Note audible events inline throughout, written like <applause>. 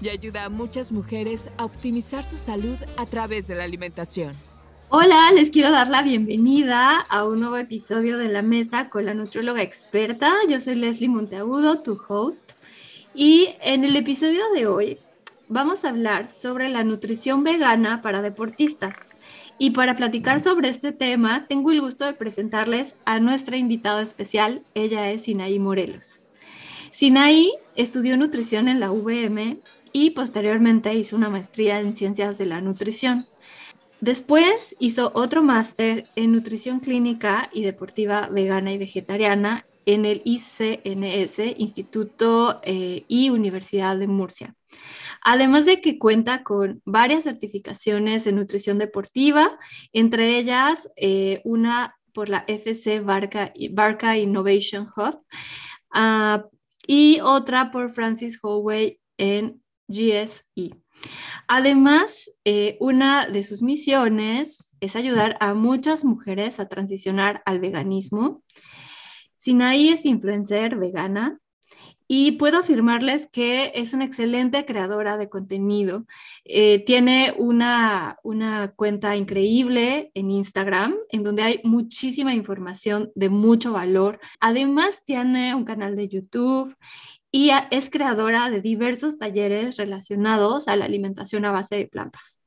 y ayuda a muchas mujeres a optimizar su salud a través de la alimentación. Hola, les quiero dar la bienvenida a un nuevo episodio de La Mesa con la nutrióloga experta. Yo soy Leslie Monteagudo, tu host. Y en el episodio de hoy vamos a hablar sobre la nutrición vegana para deportistas. Y para platicar sobre este tema, tengo el gusto de presentarles a nuestra invitada especial. Ella es Sinaí Morelos. Sinaí estudió nutrición en la VM y posteriormente hizo una maestría en ciencias de la nutrición. Después hizo otro máster en nutrición clínica y deportiva vegana y vegetariana en el ICNS, Instituto eh, y Universidad de Murcia. Además de que cuenta con varias certificaciones de nutrición deportiva, entre ellas eh, una por la FC Barca, Barca Innovation Hub uh, y otra por Francis Holloway en GSE. Además, eh, una de sus misiones es ayudar a muchas mujeres a transicionar al veganismo. Sinaí es influencer vegana y puedo afirmarles que es una excelente creadora de contenido. Eh, tiene una, una cuenta increíble en Instagram en donde hay muchísima información de mucho valor. Además, tiene un canal de YouTube y es creadora de diversos talleres relacionados a la alimentación a base de plantas.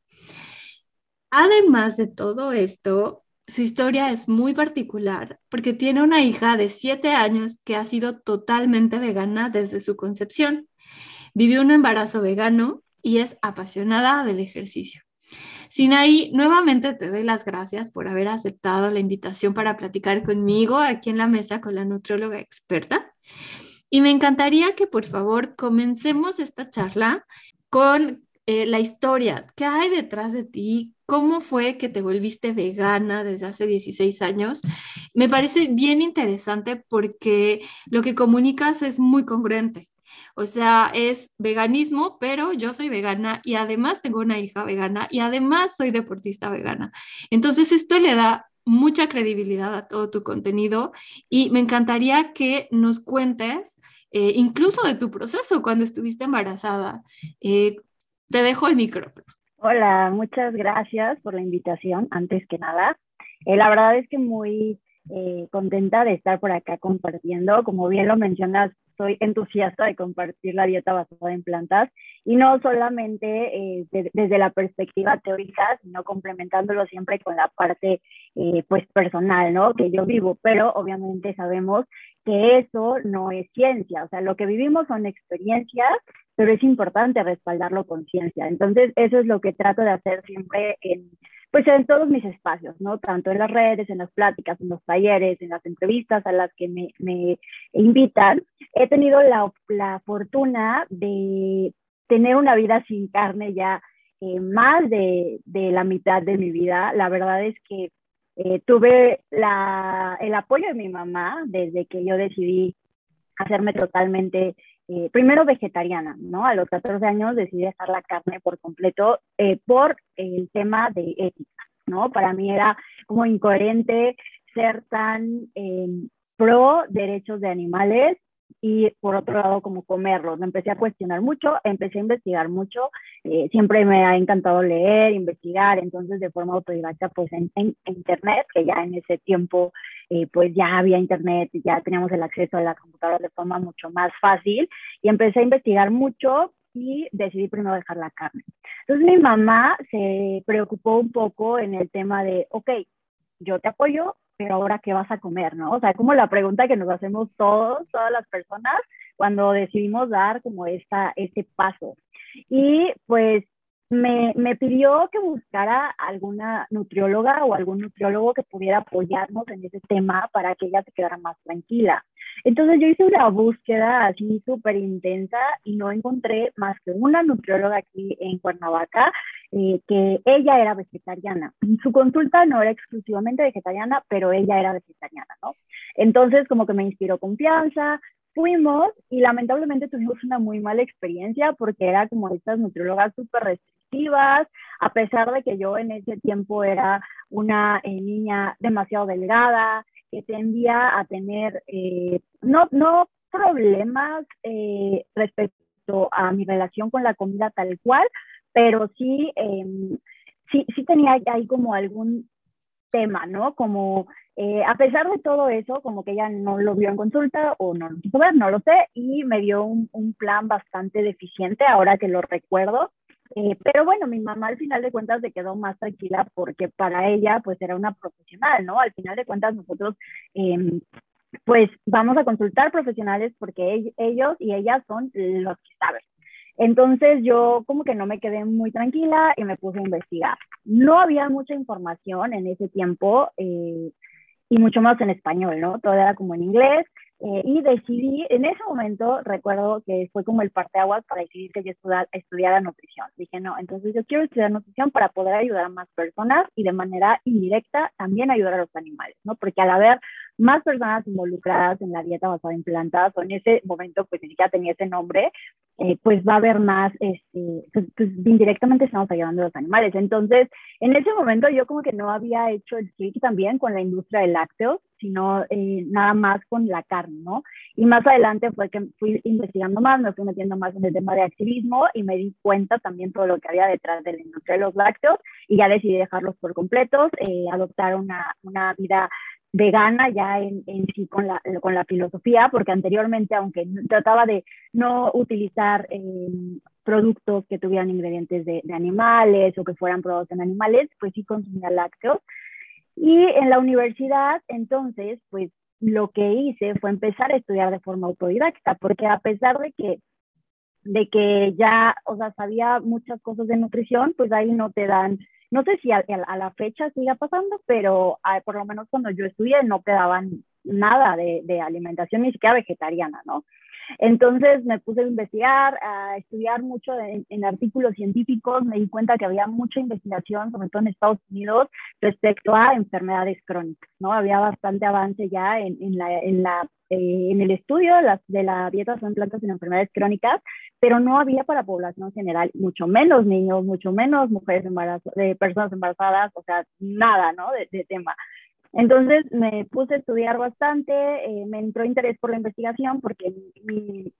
Además de todo esto, su historia es muy particular porque tiene una hija de 7 años que ha sido totalmente vegana desde su concepción. Vivió un embarazo vegano y es apasionada del ejercicio. Sinaí, nuevamente te doy las gracias por haber aceptado la invitación para platicar conmigo aquí en la mesa con la nutrióloga experta. Y me encantaría que por favor comencemos esta charla con eh, la historia. ¿Qué hay detrás de ti? ¿Cómo fue que te volviste vegana desde hace 16 años? Me parece bien interesante porque lo que comunicas es muy congruente. O sea, es veganismo, pero yo soy vegana y además tengo una hija vegana y además soy deportista vegana. Entonces, esto le da mucha credibilidad a todo tu contenido y me encantaría que nos cuentes eh, incluso de tu proceso cuando estuviste embarazada. Eh, te dejo el micrófono. Hola, muchas gracias por la invitación, antes que nada. Eh, la verdad es que muy contenta de estar por acá compartiendo. Como bien lo mencionas, soy entusiasta de compartir la dieta basada en plantas y no solamente desde la perspectiva teórica, sino complementándolo siempre con la parte pues personal, ¿no? Que yo vivo, pero obviamente sabemos que eso no es ciencia, o sea, lo que vivimos son experiencias, pero es importante respaldarlo con ciencia. Entonces, eso es lo que trato de hacer siempre en, pues en todos mis espacios, ¿no? Tanto en las redes, en las pláticas, en los talleres, en las entrevistas a las que me, me invitan. He tenido la, la, fortuna de tener una vida sin carne ya eh, más de, de la mitad de mi vida. La verdad es que eh, tuve la, el apoyo de mi mamá desde que yo decidí hacerme totalmente, eh, primero vegetariana, ¿no? A los 14 años decidí dejar la carne por completo eh, por el tema de ética, ¿no? Para mí era como incoherente ser tan pro derechos de animales y por otro lado como comerlos. Me empecé a cuestionar mucho, empecé a investigar mucho, eh, siempre me ha encantado leer, investigar, entonces de forma autodidacta pues en, internet, que ya en ese tiempo eh, pues ya había internet, ya teníamos el acceso a la computadora de forma mucho más fácil y empecé a investigar mucho y decidí primero dejar la carne. Entonces mi mamá se preocupó un poco en el tema de, ok, yo te apoyo, pero ahora qué vas a comer, ¿no? O sea, como la pregunta que nos hacemos todos, todas las personas, cuando decidimos dar como esta, este paso. Y pues me, me, pidió que buscara alguna nutrióloga o algún nutriólogo que pudiera apoyarnos en ese tema para que ella se quedara más tranquila. Entonces yo hice una búsqueda así súper intensa y no encontré más que una nutrióloga aquí en Cuernavaca eh, que ella era vegetariana. Su consulta no era exclusivamente vegetariana, pero ella era vegetariana, ¿no? Entonces como que me inspiró confianza, fuimos y lamentablemente tuvimos una muy mala experiencia porque era como estas nutriólogas súper restrictivas, a pesar de que yo en ese tiempo era una eh, niña demasiado delgada, que tendía a tener, eh, no, no problemas eh, respecto a mi relación con la comida tal cual, pero sí, em, sí, sí tenía ahí como algún tema, ¿no? Como eh, a pesar de todo eso, como que ella no lo vio en consulta o no lo quiso ver, no lo sé, y me dio un, un plan bastante deficiente ahora que lo recuerdo. Eh, pero bueno, mi mamá al final de cuentas se quedó más tranquila porque para ella pues era una profesional, ¿no? Al final de cuentas nosotros eh, pues vamos a consultar profesionales porque ellos y ellas son los que saben. Entonces yo como que no me quedé muy tranquila y me puse a investigar. No había mucha información en ese tiempo eh, y mucho más en español, ¿no? Todo era como en inglés. Eh, y decidí, en ese momento recuerdo que fue como el parteaguas para decidir que yo estudiara, estudiara nutrición. Dije, no, entonces yo quiero estudiar nutrición para poder ayudar a más personas y de manera indirecta también ayudar a los animales, ¿no? Porque al haber más personas involucradas en la dieta basada en plantas, o en ese momento pues ni siquiera tenía ese nombre, eh, pues va a haber más, este, pues, pues, indirectamente estamos ayudando a los animales. Entonces, en ese momento yo como que no había hecho el clic también con la industria de lácteos, sino eh, nada más con la carne, ¿no? Y más adelante fue que fui investigando más, me fui metiendo más en el tema de activismo y me di cuenta también todo lo que había detrás de la industria de los lácteos y ya decidí dejarlos por completos, eh, adoptar una, una vida vegana ya en, en, sí con la, con la filosofía, porque anteriormente, aunque trataba de no utilizar eh, productos que tuvieran ingredientes de, animales o que fueran probados en animales, pues sí consumía lácteos. Y en la universidad, entonces, pues lo que hice fue empezar a estudiar de forma autodidacta, porque a pesar de que de que ya, o sea, sabía muchas cosas de nutrición, pues ahí no te dan no sé si a, la fecha siga pasando, pero ah, por lo menos cuando yo estudié no te daban nada de, alimentación, ni siquiera vegetariana, ¿no? Entonces me puse a investigar, a estudiar mucho en, artículos científicos, me di cuenta que había mucha investigación, sobre todo en Estados Unidos, respecto a enfermedades crónicas, ¿no? Había bastante avance ya en, en la, en la eh, el estudio de la, de la dieta son plantas en enfermedades crónicas, pero no había para población general, mucho menos niños, mucho menos mujeres embarazadas, de personas embarazadas, o sea, nada, ¿no? De, de tema. Entonces me puse a estudiar bastante, eh, me entró interés por la investigación porque mi,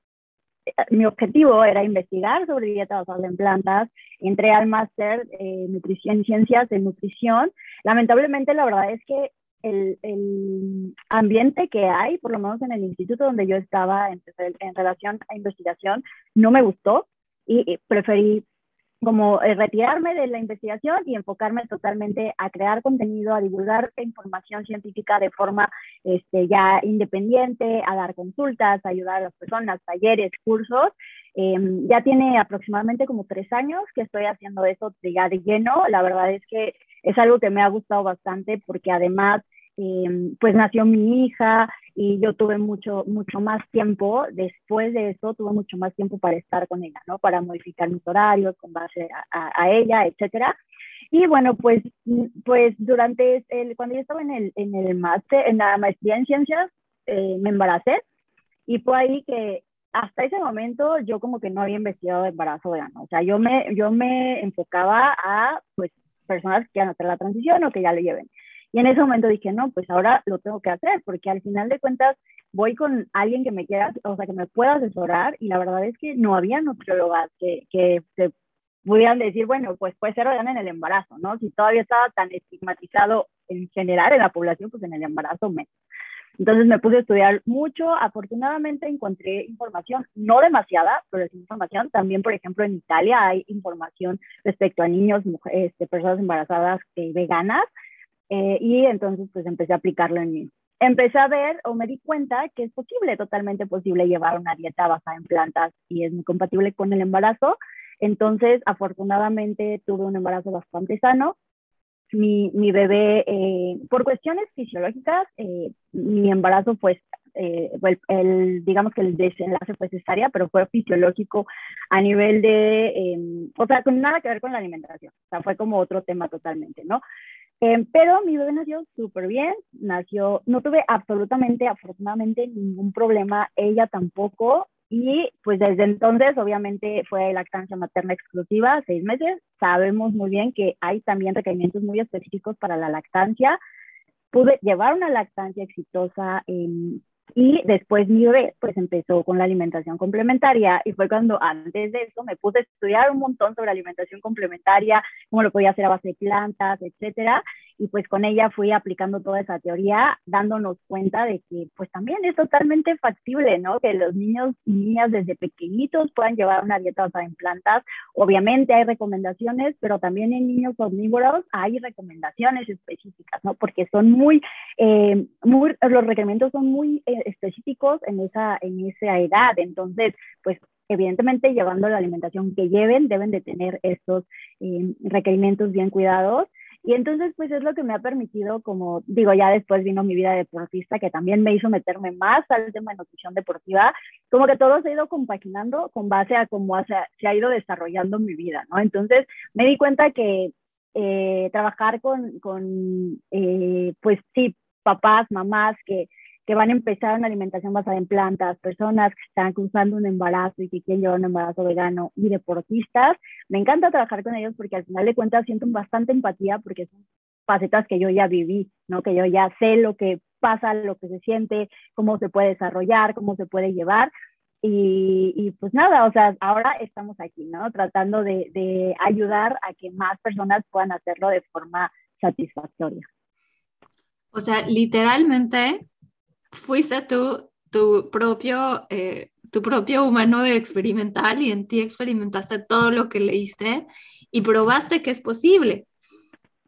mi objetivo era investigar sobre dieta basada en plantas, entré al máster eh, nutrición, ciencias de nutrición. Lamentablemente la verdad es que el, el, ambiente que hay, por lo menos en el instituto donde yo estaba en, en relación a investigación, no me gustó y, preferí como eh, retirarme de la investigación y enfocarme totalmente a crear contenido, a divulgar información científica de forma este, ya independiente, a dar consultas, a ayudar a las personas, talleres, cursos. Eh, ya tiene aproximadamente como tres años que estoy haciendo eso ya de lleno. La verdad es que es algo que me ha gustado bastante porque además eh, pues nació mi hija y yo tuve mucho, mucho más tiempo, después de eso tuve mucho más tiempo para estar con ella, ¿no? Para modificar mis horarios con base a, ella, etcétera. Y bueno, pues, pues durante cuando yo estaba en el, en el máster, en la maestría en ciencias, eh, me embaracé y fue ahí que hasta ese momento yo como que no había investigado de embarazo. O sea, yo me, yo me enfocaba a, pues, personas que quieran hacer la transición o que ya lo lleven. Y en ese momento dije, no, pues ahora lo tengo que hacer, porque al final de cuentas voy con alguien que me quiera, o sea, que me pueda asesorar, y la verdad es que no había nutriólogas que, que se pudieran decir, bueno, pues puede ser en el embarazo, ¿no? Si todavía estaba tan estigmatizado en general en la población, pues en el embarazo menos. Entonces me puse a estudiar mucho, afortunadamente encontré información, no demasiada, pero es información. También, por ejemplo, en Italia hay información respecto a niños, mujeres, este, personas embarazadas eh, veganas, eh, y entonces pues empecé a aplicarlo en mí. Empecé a ver o me di cuenta que es posible, totalmente posible llevar una dieta basada en plantas y es muy compatible con el embarazo. Entonces, afortunadamente tuve un embarazo bastante sano. Mi, mi bebé, eh, por cuestiones fisiológicas, eh, mi embarazo fue eh, el, digamos que el desenlace fue cesárea, pero fue fisiológico a nivel de, em, o sea, con nada que ver con la alimentación, o sea, fue como otro tema totalmente, ¿no? Em, pero mi bebé nació súper bien, nació, no tuve absolutamente, afortunadamente, ningún problema, ella tampoco, y pues desde entonces, obviamente, fue lactancia materna exclusiva, seis meses. Sabemos muy bien que hay también requerimientos muy específicos para la lactancia. Pude llevar una lactancia exitosa en y después mi bebé pues empezó con la alimentación complementaria y fue cuando antes de eso me puse a estudiar un montón sobre alimentación complementaria, cómo lo podía hacer a base de plantas, etcétera. Y pues con ella fui aplicando toda esa teoría, dándonos cuenta de que pues también es totalmente factible, ¿no? Que los niños y niñas desde pequeñitos puedan llevar una dieta basada en plantas. Obviamente hay recomendaciones, pero también en niños omnívoros hay recomendaciones específicas, ¿no? Porque son muy, eh, muy los requerimientos son muy... Eh, específicos en esa, en esa edad. Entonces, pues evidentemente llevando la alimentación que lleven, deben de tener estos eh, requerimientos bien cuidados. Y entonces, pues es lo que me ha permitido, como digo, ya después vino mi vida deportista, que también me hizo meterme más al tema de nutrición deportiva, como que todo se ha ido compaginando con base a cómo se, se ha ido desarrollando mi vida, ¿no? Entonces, me di cuenta que eh, trabajar con, con eh, pues sí, papás, mamás que que van a empezar una alimentación basada en plantas, personas que están cruzando un embarazo y que quieren llevar un embarazo vegano y deportistas. Me encanta trabajar con ellos porque al final de cuentas siento bastante empatía porque son facetas que yo ya viví, ¿no? Que yo ya sé lo que pasa, lo que se siente, cómo se puede desarrollar, cómo se puede llevar. Y, y, pues nada, o sea, ahora estamos aquí, ¿no? Tratando de, de, ayudar a que más personas puedan hacerlo de forma satisfactoria. O sea, literalmente fuiste tú tu propio, eh, tu propio humano experimental y en ti experimentaste todo lo que leíste y probaste que es posible.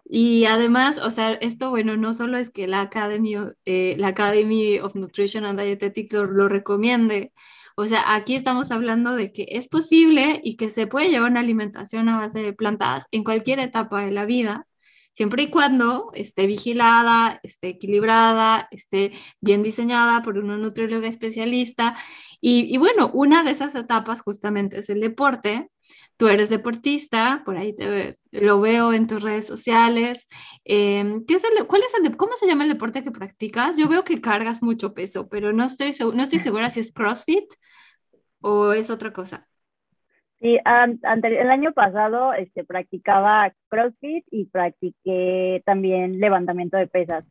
Y además, o sea, esto, bueno, no solo es que la Academy, eh, la Academy of Nutrition and Dietetics lo recomiende, o sea, aquí estamos hablando de que es posible y que se puede llevar una alimentación a base de plantas en cualquier etapa de la vida siempre y cuando esté vigilada, esté equilibrada, esté bien diseñada por una nutrióloga especialista. Y, bueno, una de esas etapas justamente es el deporte. Tú eres deportista, por ahí te, lo veo en tus redes sociales. Em, ¿qué es el, ¿Cuál es el, cómo se llama el deporte que practicas? Yo veo que cargas mucho peso, pero no estoy, no estoy segura si es CrossFit o es otra cosa. Sí, el año pasado este, practicaba CrossFit y practiqué también levantamiento de pesas.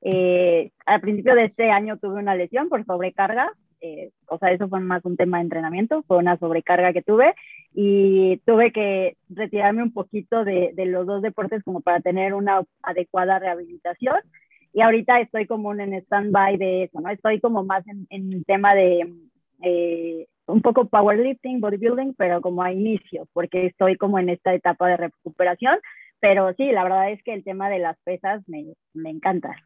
Eh, al principio de este año tuve una lesión por sobrecarga, eh, o sea, eso fue más un tema de entrenamiento, fue una sobrecarga que tuve y tuve que retirarme un poquito de, de los dos deportes como para tener una adecuada rehabilitación. Y ahorita estoy como en stand-by de eso, ¿no? Estoy como más en, en tema de eh, un poco powerlifting, bodybuilding, pero como a inicio, porque estoy como en esta etapa de recuperación. Pero sí, la verdad es que el tema de las pesas me, me encanta.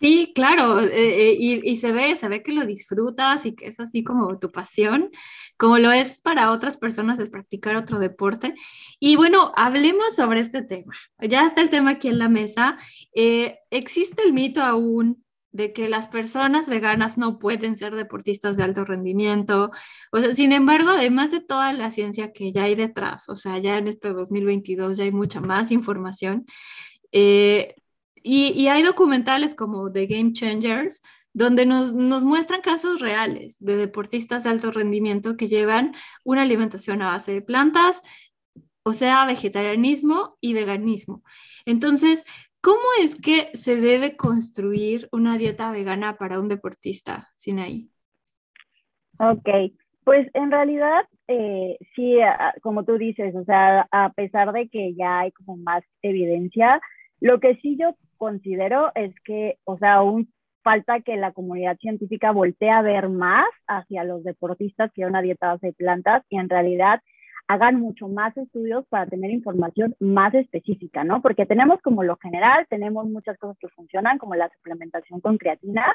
Sí, claro, eh, eh, y, y, se ve, se ve que lo disfrutas y que es así como tu pasión, como lo es para otras personas el practicar otro deporte. Y bueno, hablemos sobre este tema. Ya está el tema aquí en la mesa. Eh, ¿Existe el mito aún de que las personas veganas no pueden ser deportistas de alto rendimiento. O sea, sin embargo, además de toda la ciencia que ya hay detrás, o sea, ya en este 2022 ya hay mucha más información. Eh, y, hay documentales como The Game Changers, donde nos, nos, muestran casos reales de deportistas de alto rendimiento que llevan una alimentación a base de plantas, o sea, vegetarianismo y veganismo. Entonces, ¿Cómo es que se debe construir una dieta vegana para un deportista, Sinaí? Ok, pues en realidad, eh, sí, como tú dices, o sea, a pesar de que ya hay como más evidencia, lo que sí yo considero es que, o sea, aún falta que la comunidad científica voltee a ver más hacia los deportistas que una dieta base de plantas y en realidad hagan mucho más estudios para tener información más específica, ¿no? Porque tenemos como lo general, tenemos muchas cosas que funcionan, como la suplementación con creatina,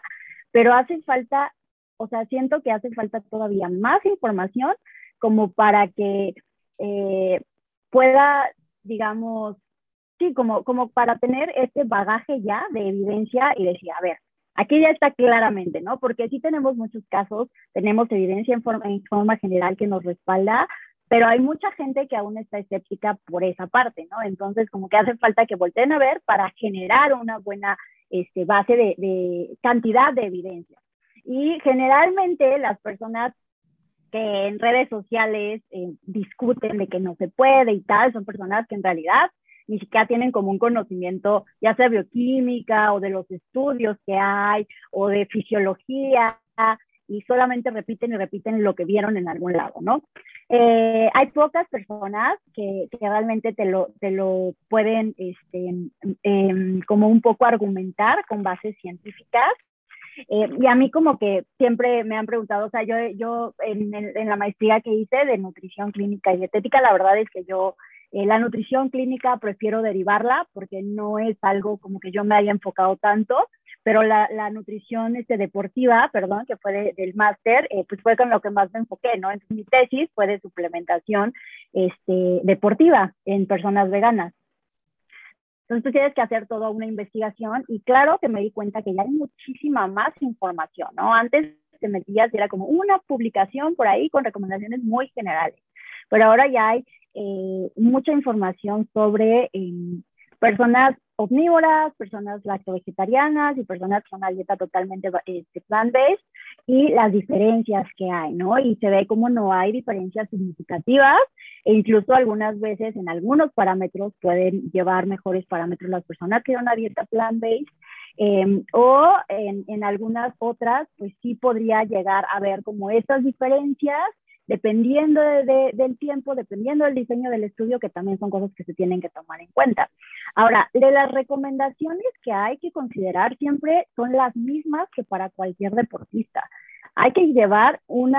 pero hace falta, o sea, siento que hace falta todavía más información como para que eh, pueda, digamos, sí, como, como para tener este bagaje ya de evidencia y decir, a ver, Aquí ya está claramente, ¿no? Porque sí tenemos muchos casos, tenemos evidencia en forma, en forma general que nos respalda, pero hay mucha gente que aún está escéptica por esa parte, ¿no? Entonces, como que hace falta que volteen a ver para generar una buena este, base de, de cantidad de evidencia. Y generalmente las personas que en redes sociales eh, discuten de que no se puede y tal, son personas que en realidad ni siquiera tienen como un conocimiento, ya sea bioquímica o de los estudios que hay o de fisiología, y solamente repiten y repiten lo que vieron en algún lado, ¿no? Eh, hay pocas personas que, que, realmente te lo, te lo pueden este, em, como un poco argumentar con bases científicas. Eh, y a mí como que siempre me han preguntado, o sea, yo, yo en, en, la maestría que hice de nutrición clínica y dietética, la verdad es que yo eh, la nutrición clínica prefiero derivarla porque no es algo como que yo me haya enfocado tanto, pero la, la nutrición este, deportiva, perdón, que fue del máster, eh, pues fue con lo que más me enfoqué, ¿no? Entonces mi tesis fue de suplementación este, deportiva en personas veganas. Entonces tú tienes que hacer toda una investigación y claro que me di cuenta que ya hay muchísima más información, ¿no? Antes te metías y era como una publicación por ahí con recomendaciones muy generales, pero ahora ya hay eh, mucha información sobre eh, personas omnívoras, personas lacto-vegetarianas y personas con una dieta totalmente este, plant-based y las diferencias que hay, ¿no? Y se ve como no hay diferencias significativas e incluso algunas veces en algunos parámetros pueden llevar mejores parámetros las personas que tienen una dieta plant-based em, o en, en, algunas otras, pues sí podría llegar a ver como estas diferencias dependiendo del tiempo, dependiendo del diseño del estudio, que también son cosas que se tienen que tomar en cuenta. Ahora, de las recomendaciones que hay que considerar siempre son las mismas que para cualquier deportista. Hay que llevar un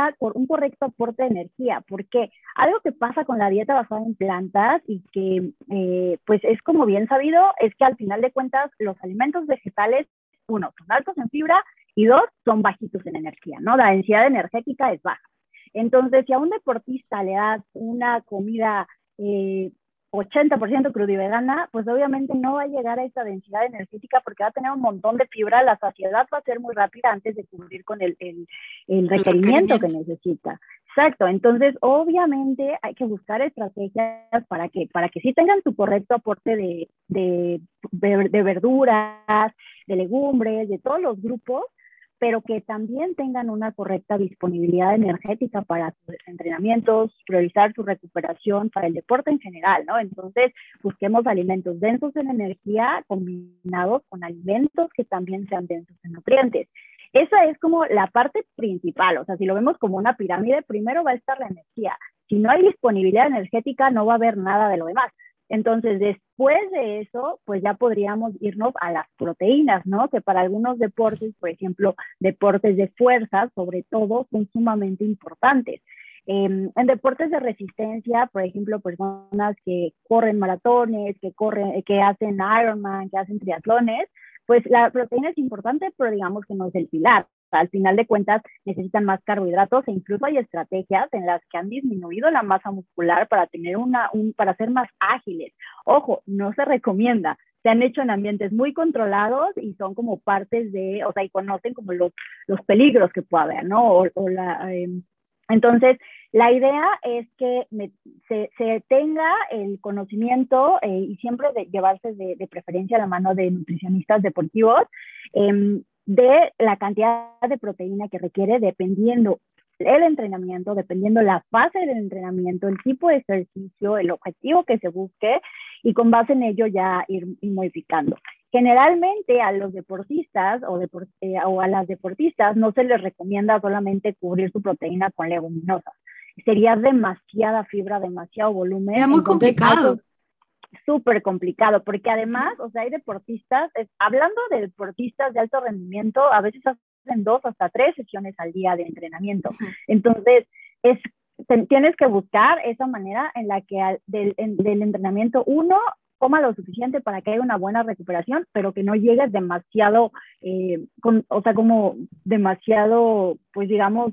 correcto aporte de energía, porque algo que pasa con la dieta basada en plantas y que eh, pues es como bien sabido, es que al final de cuentas los alimentos vegetales, uno, son altos en fibra y dos, son bajitos en energía, ¿no? La densidad energética es baja. Entonces, si a un deportista le das una comida eh, 80% crudo y vegana, pues obviamente no va a llegar a esa densidad energética porque va a tener un montón de fibra, la saciedad va a ser muy rápida antes de cubrir con el, el, el requerimiento que necesita. Exacto, entonces obviamente hay que buscar estrategias para que, para que sí tengan su correcto aporte de, de, de verduras, de legumbres, de todos los grupos, pero que también tengan una correcta disponibilidad energética para sus entrenamientos, priorizar su recuperación para el deporte en general, ¿no? Entonces, busquemos alimentos densos en energía combinados con alimentos que también sean densos en nutrientes. Esa es como la parte principal, o sea, si lo vemos como una pirámide, primero va a estar la energía. Si no hay disponibilidad energética, no va a haber nada de lo demás. Entonces, después de eso, pues ya podríamos irnos a las proteínas, ¿no? Que para algunos deportes, por ejemplo, deportes de fuerza, sobre todo, son sumamente importantes. Em, en deportes de resistencia, por ejemplo, personas que corren maratones, que corren, que hacen Ironman, que hacen triatlones, pues la proteína es importante, pero digamos que no es el pilar al final de cuentas necesitan más carbohidratos e incluso hay estrategias en las que han disminuido la masa muscular para tener una, un, para ser más ágiles. Ojo, no se recomienda. Se han hecho en ambientes muy controlados y son como partes de, o sea, y conocen como los, los peligros que puede haber, ¿no? O, la, em, entonces, la idea es que se, se, tenga el conocimiento eh, y siempre de llevarse de, de, preferencia a la mano de nutricionistas deportivos eh, de la cantidad de proteína que requiere dependiendo el entrenamiento, dependiendo la fase del entrenamiento, el tipo de ejercicio, el objetivo que se busque y con base en ello ya ir, modificando. Generalmente a los deportistas o, eh, o, a las deportistas no se les recomienda solamente cubrir su proteína con leguminosas. Sería demasiada fibra, demasiado volumen. Es muy complicado súper complicado, porque además, o sea, hay deportistas, hablando de deportistas de alto rendimiento, a veces hacen dos hasta tres sesiones al día de entrenamiento. Entonces, es, tienes que buscar esa manera en la que del, del entrenamiento uno coma lo suficiente para que haya una buena recuperación, pero que no llegues demasiado, eh, con, o sea, como demasiado, pues digamos,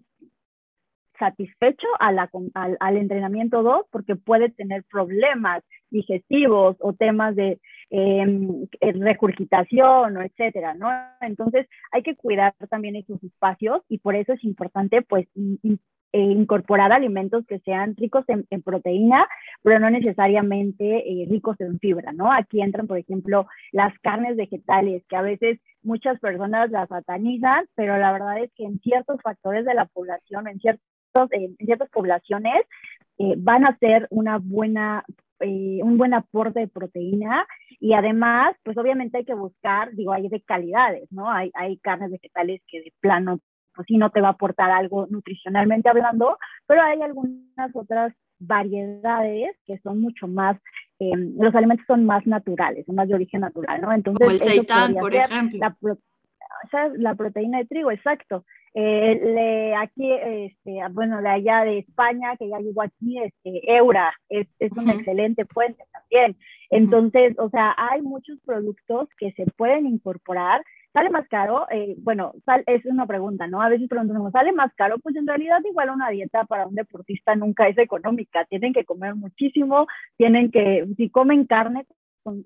satisfecho al, al, entrenamiento 2 porque puede tener problemas digestivos o temas de em, eh, regurgitación etcétera, ¿no? Entonces hay que cuidar también esos espacios y por eso es importante pues eh, incorporar alimentos que sean ricos en, proteína, pero no necesariamente eh, ricos en fibra, ¿no? Aquí entran, por ejemplo, las carnes vegetales, que a veces muchas personas las satanizan, pero la verdad es que en ciertos factores de la población, en, ciertos, en ciertas poblaciones, eh, van a ser una buena un buen aporte de proteína y además, pues obviamente hay que buscar, digo, hay de calidades, ¿no? Hay, hay carnes vegetales que de plano pues sí no te va a aportar algo nutricionalmente hablando, pero hay algunas otras variedades que son mucho más, eh, los alimentos son más naturales, son más de origen natural, ¿no? Entonces, Como el seitán, por ejemplo. La, proteína de trigo, exacto. Eh, le, aquí, este, bueno, de allá de España, que ya llegó aquí, este, Eura, es, es una excelente fuente también. Entonces, o sea, hay muchos productos que se pueden incorporar ¿Sale más caro? Eh, bueno, es una pregunta, ¿no? A veces preguntamos, ¿sale más caro? Pues en realidad igual una dieta para un deportista nunca es económica. Tienen que comer muchísimo, tienen que, si comen carne,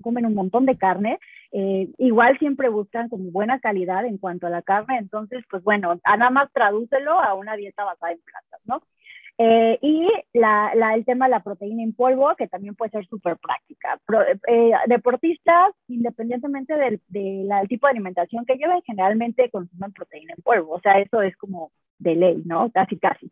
comen un montón de carne, eh, igual siempre buscan como buena calidad en cuanto a la carne, entonces, pues bueno, nada más tradúcelo a una dieta basada en plantas, ¿no? Eh, y la, la, el tema de la proteína en polvo, que también puede ser súper práctica. Eh, deportistas, independientemente del, tipo de alimentación que lleven, generalmente consumen proteína en polvo. O sea, eso es como de ley, ¿no? Casi, casi.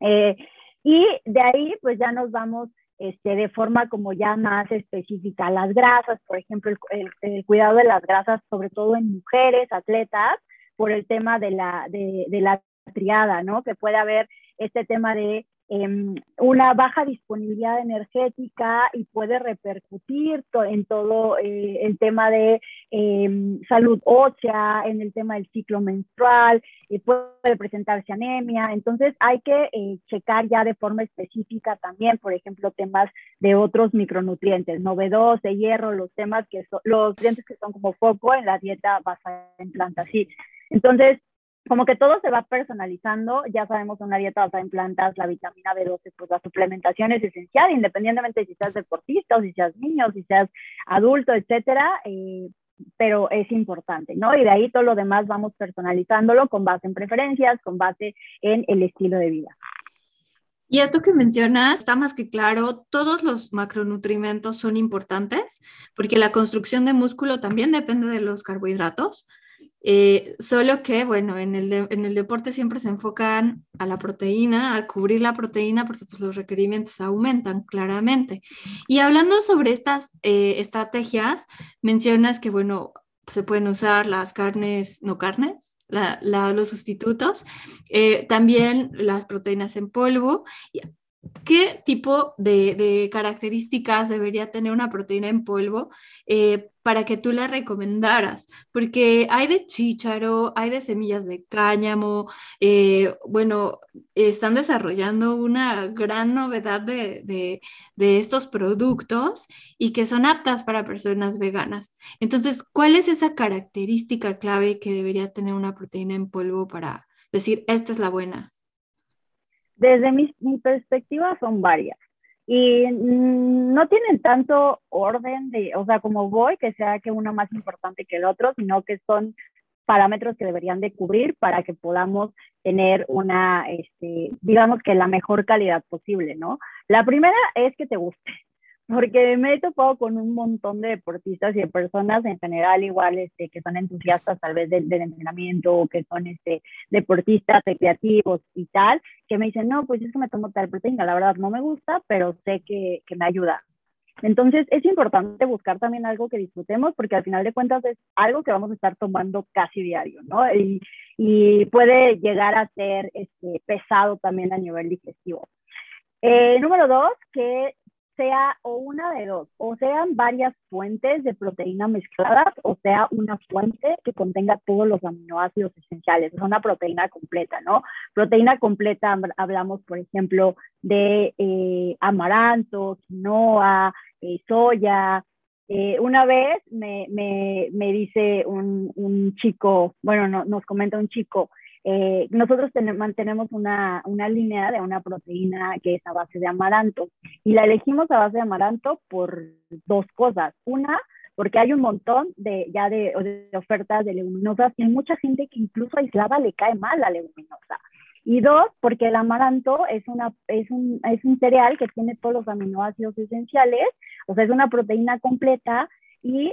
Eh, y de ahí, pues ya nos vamos este, de forma como ya más específica. Las grasas, por ejemplo, el, el, cuidado de las grasas, sobre todo en mujeres, atletas, por el tema de la, de, de la triada, ¿no? Que puede haber este tema de una baja disponibilidad energética y puede repercutir en todo eh, el tema de em, salud ósea, en el tema del ciclo menstrual, puede presentarse anemia. Entonces hay que eh, checar ya de forma específica también, por ejemplo, temas de otros micronutrientes, novedosos, hierro, los temas que son, los nutrientes que son como foco en la dieta basada en plantas. Sí. Entonces, como que todo se va personalizando, ya sabemos una dieta basada en plantas, la vitamina B12, pues la suplementación es esencial, independientemente de si seas deportista o si seas niño, si seas adulto, etcétera, eh, pero es importante, ¿no? Y de ahí todo lo demás vamos personalizándolo con base en preferencias, con base en el estilo de vida. Y esto que mencionas está más que claro, todos los macronutrientes son importantes porque la construcción de músculo también depende de los carbohidratos. Eh, solo que, bueno, en el, en el deporte siempre se enfocan a la proteína, a cubrir la proteína, porque pues, los requerimientos aumentan claramente. Y hablando sobre estas eh, estrategias, mencionas que, bueno, se pueden usar las carnes, no carnes, los sustitutos, eh, también las proteínas en polvo. ¿Qué tipo de, características debería tener una proteína en polvo eh, para que tú la recomendaras? Porque hay de chícharo, hay de semillas de cáñamo, eh, bueno, están desarrollando una gran novedad de, de, estos productos y que son aptas para personas veganas. Entonces, ¿cuál es esa característica clave que debería tener una proteína en polvo para decir, esta es la buena? Desde mi, perspectiva son varias y no tienen tanto orden de, o sea, como voy, que sea que uno más importante que el otro, sino que son parámetros que deberían de cubrir para que podamos tener una, este, digamos que la mejor calidad posible, ¿no? La primera es que te guste porque me he topado con un montón de deportistas y de personas en general igual este, que son entusiastas tal vez del, entrenamiento o que son este, deportistas recreativos y tal, que me dicen, no, pues es que me tomo tal proteína, la verdad no me gusta, pero sé que, que me ayuda. Entonces es importante buscar también algo que disfrutemos porque al final de cuentas es algo que vamos a estar tomando casi diario, ¿no? Y, y puede llegar a ser este, pesado también a nivel digestivo. Eh, número dos, que sea o una de dos, o sean varias fuentes de proteína mezcladas, o sea una fuente que contenga todos los aminoácidos esenciales, es una proteína completa, ¿no? Proteína completa, hablamos, por ejemplo, de eh, amaranto, quinoa, eh, soya. Eh, una vez me, me, me dice un, un, chico, bueno, no, nos comenta un chico, eh, nosotros mantenemos una, una, línea de una proteína que es a base de amaranto y la elegimos a base de amaranto por dos cosas. Una, porque hay un montón de ya de, ofertas de leguminosas y hay mucha gente que incluso aislada le cae mal la leguminosa. Y dos, porque el amaranto es, una, es, un, es un cereal que tiene todos los aminoácidos esenciales, o sea, es una proteína completa y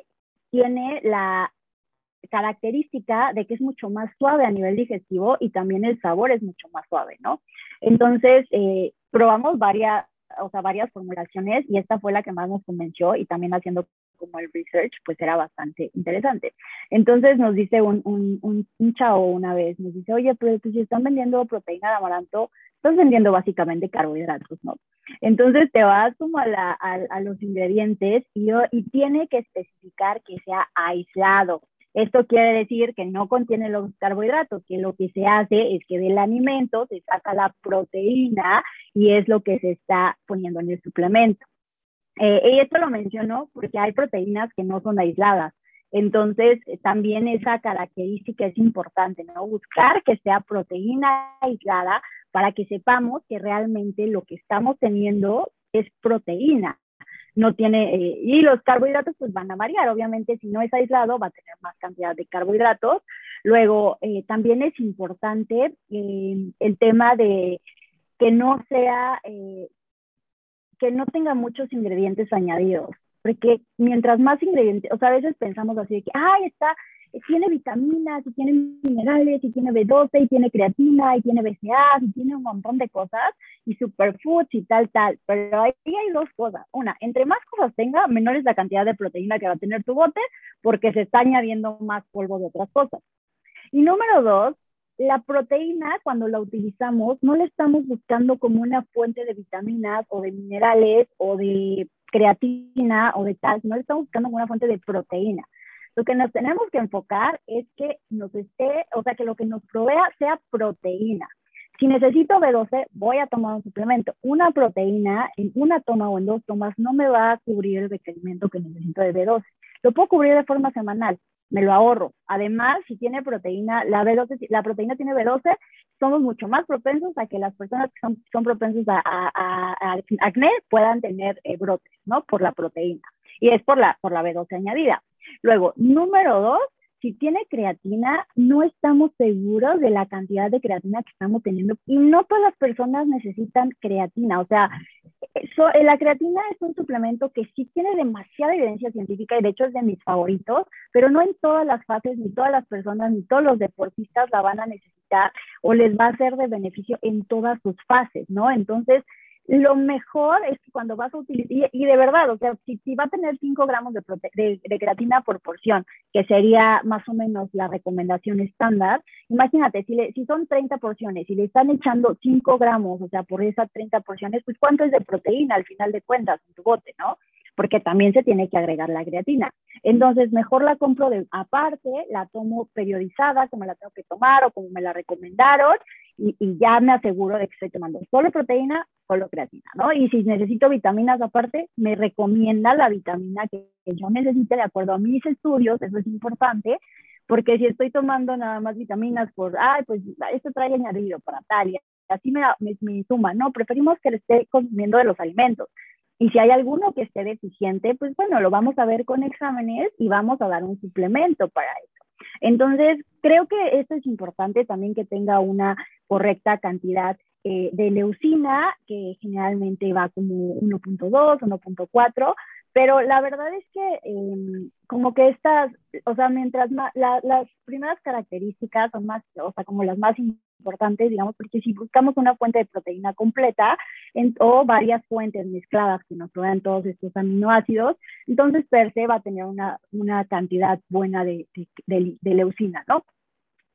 tiene la característica de que es mucho más suave a nivel digestivo y también el sabor es mucho más suave, ¿no? Entonces, eh, probamos varias, o sea, varias formulaciones y esta fue la que más nos convenció y también haciendo como el research, pues era bastante interesante. Entonces nos dice un, un, un, chavo una vez, nos dice, oye, pero pues, si están vendiendo proteína de amaranto, estás vendiendo básicamente carbohidratos, ¿no? Entonces te vas como a, la, a, los ingredientes y, y tiene que especificar que sea aislado. Esto quiere decir que no contiene los carbohidratos, que lo que se hace es que del alimento se saca la proteína y es lo que se está poniendo en el suplemento. Eh, y esto lo menciono porque hay proteínas que no son aisladas. Entonces, eh, también esa característica es importante, ¿no? Buscar que sea proteína aislada para que sepamos que realmente lo que estamos teniendo es proteína. No tiene, eh, y los carbohidratos pues van a variar. Obviamente, si no es aislado, va a tener más cantidad de carbohidratos. Luego, también es importante el tema de que no sea que no tenga muchos ingredientes añadidos, porque mientras más ingredientes, o sea, a veces pensamos así de que, ay, está, tiene vitaminas, y tiene minerales, y tiene B12, y tiene creatina, y tiene BCA, y tiene un montón de cosas, y superfoods y tal, tal. Pero ahí hay dos cosas. Una, entre más cosas tenga, menor es la cantidad de proteína que va a tener tu bote, porque se está añadiendo más polvo de otras cosas. Y número dos, la proteína, cuando la utilizamos, no la estamos buscando como una fuente de vitaminas o de minerales o de creatina o de tal, no la estamos buscando como una fuente de proteína. Lo que nos tenemos que enfocar es que nos esté, o sea, que lo que nos provea sea proteína. Si necesito B12, voy a tomar un suplemento. Una proteína en una toma o en dos tomas no me va a cubrir el requerimiento que necesito de B12. Lo puedo cubrir de forma semanal, me lo ahorro. Además, si tiene proteína, la, B12, la proteína tiene B12, somos mucho más propensos a que las personas que son, son propensos a, a, acné puedan tener eh, brotes, ¿no? Por la proteína. Y es por la, por la B12 añadida. Luego, número dos, si tiene creatina, no estamos seguros de la cantidad de creatina que estamos teniendo y no todas las personas necesitan creatina. O sea, eh, la creatina es un suplemento que sí tiene demasiada evidencia científica y de hecho es de mis favoritos, pero no en todas las fases, ni todas las personas, ni todos los deportistas la van a necesitar o les va a ser de beneficio en todas sus fases, ¿no? Entonces, lo mejor es que cuando vas a utilizar, y, de verdad, o sea, si, va a tener 5 gramos de, de, creatina por porción, que sería más o menos la recomendación estándar, imagínate, si, le, si son 30 porciones y le están echando 5 gramos, o sea, por esas 30 porciones, pues cuánto es de proteína al final de cuentas en tu bote, ¿no? Porque también se tiene que agregar la creatina. Entonces, mejor la compro de aparte, la tomo periodizada, como la tengo que tomar o como me la recomendaron, y, y ya me aseguro de que estoy tomando solo proteína solo creatina, ¿no? Y si necesito vitaminas aparte, me recomienda la vitamina que yo necesite de acuerdo a mis estudios, eso es importante, porque si estoy tomando nada más vitaminas por, ay, pues esto trae añadido para tal, y así me, me, suma, no, preferimos que le esté consumiendo de los alimentos. Y si hay alguno que esté deficiente, pues bueno, lo vamos a ver con exámenes y vamos a dar un suplemento para eso. Entonces, creo que esto es importante también que tenga una correcta cantidad eh, de leucina, que generalmente va como 1.2, 1.4, pero la verdad es que em, como que estas, o sea, mientras más, las primeras características son más, o sea, como las más importantes, digamos, porque si buscamos una fuente de proteína completa o varias fuentes mezcladas que nos proveen todos estos aminoácidos, entonces per se va a tener una, una cantidad buena de, de, leucina, ¿no?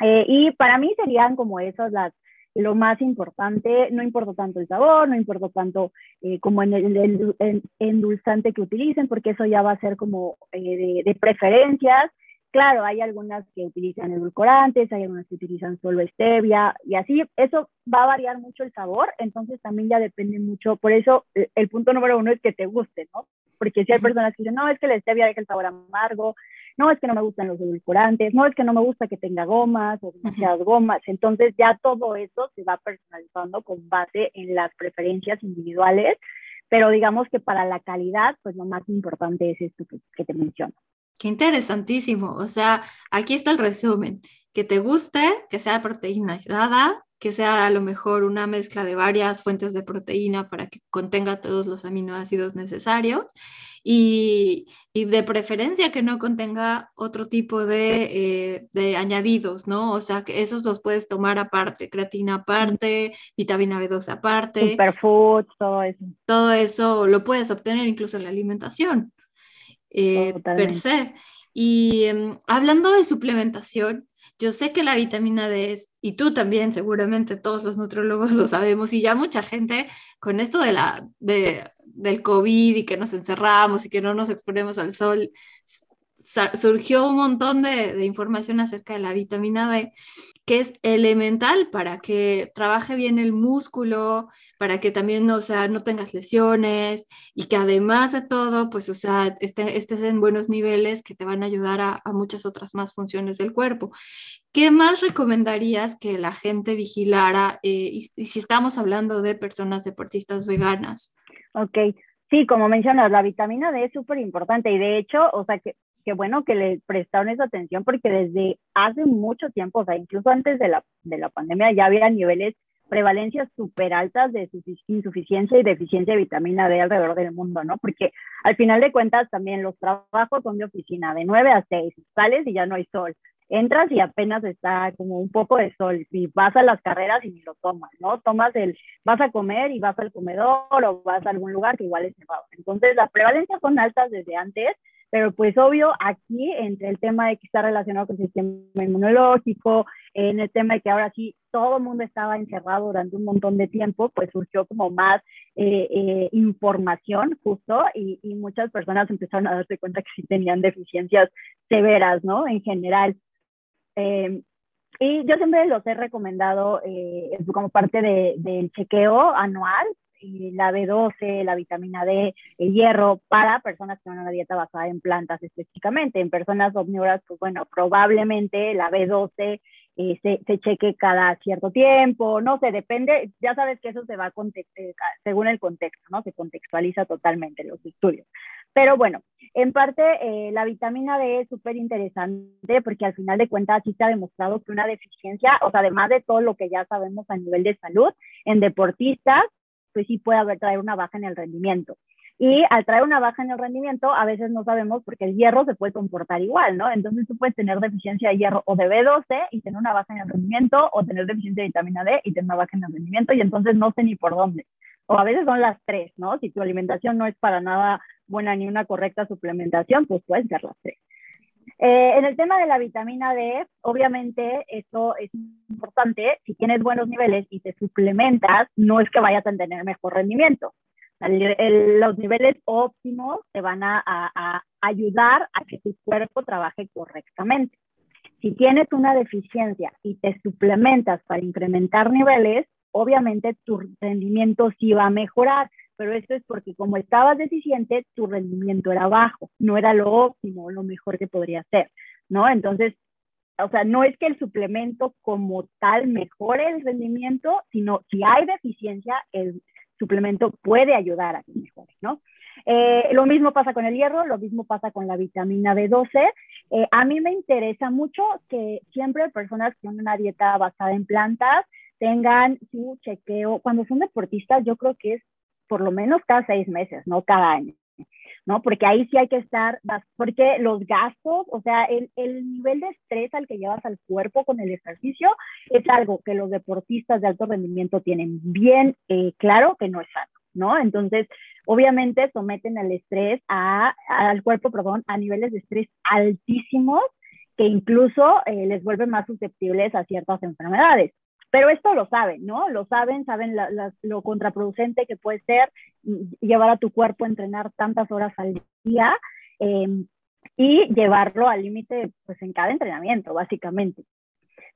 Eh, y para mí serían como esas las, lo más importante, no importa tanto el sabor, no importa tanto eh, como en el, endulzante que utilicen, porque eso ya va a ser como eh, de, preferencias. Claro, hay algunas que utilizan edulcorantes, hay algunas que utilizan solo stevia y así, eso va a variar mucho el sabor, entonces también ya depende mucho, por eso el punto número uno es que te guste, ¿no? Porque si hay personas que dicen, no, es que la stevia deja el sabor amargo, no, es que no me gustan los edulcorantes, no, es que no me gusta que tenga gomas o demasiadas gomas. Entonces ya todo eso se va personalizando con base en las preferencias individuales, pero digamos que para la calidad, pues lo más importante es esto que, que te menciono. Qué interesantísimo. O sea, aquí está el resumen. Que te guste, que sea proteínizada, que sea a lo mejor una mezcla de varias fuentes de proteína para que contenga todos los aminoácidos necesarios y, de preferencia que no contenga otro tipo de, eh, añadidos, ¿no? O sea, que esos los puedes tomar aparte, creatina aparte, vitamina B12 aparte. Superfoods, todo eso. Todo eso lo puedes obtener incluso en la alimentación eh, per se. Y em, hablando de suplementación, yo sé que la vitamina D es, y tú también, seguramente todos los nutrólogos <laughs> lo sabemos, y ya mucha gente con esto de la, de, del COVID y que nos encerramos y que no nos exponemos al sol, surgió un montón de, información acerca de la vitamina D, que es elemental para que trabaje bien el músculo, para que también, o sea, no tengas lesiones y que además de todo, pues, o sea, estés en buenos niveles que te van a ayudar a, muchas otras más funciones del cuerpo. ¿Qué más recomendarías que la gente vigilara? Eh, y, si estamos hablando de personas deportistas veganas. Ok, Sí, como mencionas, la vitamina D es súper importante y de hecho, o sea, que qué bueno que le prestaron esa atención porque desde hace mucho tiempo, o sea, incluso antes de la, de la pandemia ya había niveles, prevalencias súper altas de insuficiencia y deficiencia de vitamina D alrededor del mundo, ¿no? Porque al final de cuentas también los trabajos son de oficina, de 9 a 6, sales y ya no hay sol entras y apenas está como un poco de sol y vas a las carreras y ni lo tomas, ¿no? Tomas el, vas a comer y vas al comedor o vas a algún lugar que igual es cerrado. Entonces las prevalencias son altas desde antes, pero pues obvio aquí entre el tema de que está relacionado con el sistema inmunológico, en el tema de que ahora sí todo el mundo estaba encerrado durante un montón de tiempo, pues surgió como más eh, eh, información justo y, y muchas personas empezaron a darse cuenta que sí tenían deficiencias severas, ¿no? En general. Eh, y yo siempre los he recomendado eh, como parte del chequeo anual, la B12, la vitamina D, el hierro, para personas que tienen una dieta basada en plantas específicamente. En personas omnívoras, pues bueno, probablemente la B12 eh, se, se, cheque cada cierto tiempo, no sé, depende, ya sabes que eso se va a según el contexto, ¿no? Se contextualiza totalmente los estudios. Pero bueno, en parte eh, la vitamina D es súper interesante porque al final de cuentas sí se ha demostrado que una deficiencia, o sea, además de todo lo que ya sabemos a nivel de salud, en deportistas, pues sí puede haber traer una baja en el rendimiento. Y al traer una baja en el rendimiento, a veces no sabemos porque el hierro se puede comportar igual, ¿no? Entonces tú puedes tener deficiencia de hierro o de B12 y tener una baja en el rendimiento, o tener deficiencia de vitamina D y tener una baja en el rendimiento, y entonces no sé ni por dónde. O a veces son las tres, ¿no? Si tu alimentación no es para nada buena ni una correcta suplementación, pues pueden ser las tres. Eh, en el tema de la vitamina D, obviamente esto es importante. Si tienes buenos niveles y te suplementas, no es que vayas a tener mejor rendimiento. los niveles óptimos te van a ayudar a que tu cuerpo trabaje correctamente. Si tienes una deficiencia y te suplementas para incrementar niveles, obviamente tu rendimiento sí va a mejorar pero esto es porque como estabas deficiente, tu rendimiento era bajo, no era lo óptimo, lo mejor que podría ser, ¿no? Entonces, o sea, no es que el suplemento como tal mejore el rendimiento, sino si hay deficiencia, el suplemento puede ayudar a que mejore, ¿no? Eh, lo mismo pasa con el hierro, lo mismo pasa con la vitamina B12. Eh, a mí me interesa mucho que siempre personas que tienen una dieta basada en plantas tengan su chequeo. Cuando son deportistas, yo creo que es por lo menos cada seis meses, no cada año, ¿no? Porque ahí sí hay que estar, porque los gastos, o sea, el, el nivel de estrés al que llevas al cuerpo con el ejercicio es algo que los deportistas de alto rendimiento tienen bien eh, claro que no es sano, ¿no? Entonces, obviamente someten al estrés, a, al cuerpo, perdón, a niveles de estrés altísimos que incluso eh, les vuelven más susceptibles a ciertas enfermedades. Pero esto lo saben, ¿no? Lo saben, saben lo contraproducente que puede ser llevar a tu cuerpo a entrenar tantas horas al día em, y llevarlo al límite pues en cada entrenamiento, básicamente.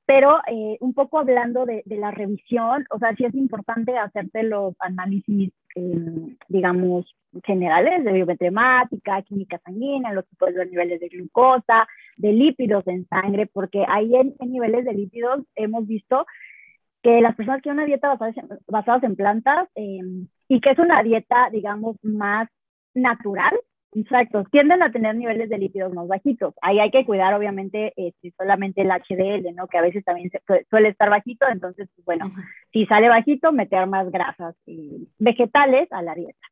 Pero eh, un poco hablando de, la revisión, o sea, sí es importante hacerte los análisis em, digamos, generales de biometremática, química sanguínea, los tipos de niveles de glucosa, de lípidos en sangre, porque ahí en, niveles de lípidos hemos visto que las personas que tienen una dieta basada en, en plantas em, y que es una dieta, digamos, más natural, Exacto, tienden a tener niveles de lípidos más bajitos. Ahí hay que cuidar, obviamente, este, solamente el HDL, ¿no? Que a veces también suele estar bajito, entonces, pues, bueno, si sale bajito, meter más grasas vegetales a la dieta.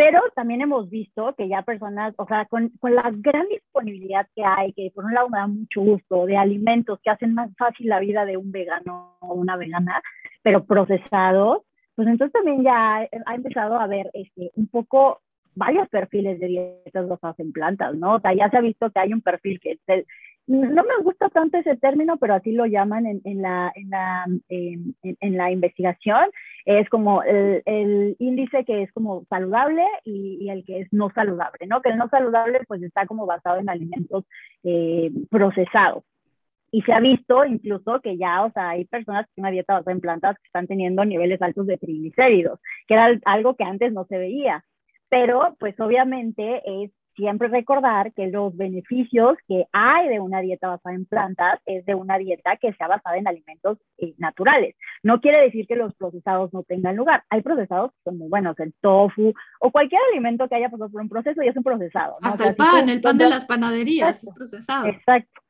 Pero también hemos visto que ya personas, o sea, con, con, la gran disponibilidad que hay, que por un lado me da mucho gusto, de alimentos que hacen más fácil la vida de un vegano o una vegana, pero procesados, pues entonces también ya ha empezado a ver este, un poco varios perfiles de dietas basadas en plantas, ¿no? O sea, ya se ha visto que hay un perfil que es no me gusta tanto ese término, pero así lo llaman en, en la, en, la, en, en, la investigación. Es como el, el, índice que es como saludable y, y, el que es no saludable, ¿no? Que el no saludable pues está como basado en alimentos eh, procesados. Y se ha visto incluso que ya, o sea, hay personas que una dieta basada en plantas que están teniendo niveles altos de triglicéridos, que era algo que antes no se veía pero pues obviamente es siempre recordar que los beneficios que hay de una dieta basada en plantas es de una dieta que sea basada en alimentos eh, naturales. No quiere decir que los procesados no tengan lugar. Hay procesados que son muy buenos, el tofu o cualquier alimento que haya pasado por un proceso y es un procesado. Hasta el pan, el pan de las panaderías es procesado. Exacto.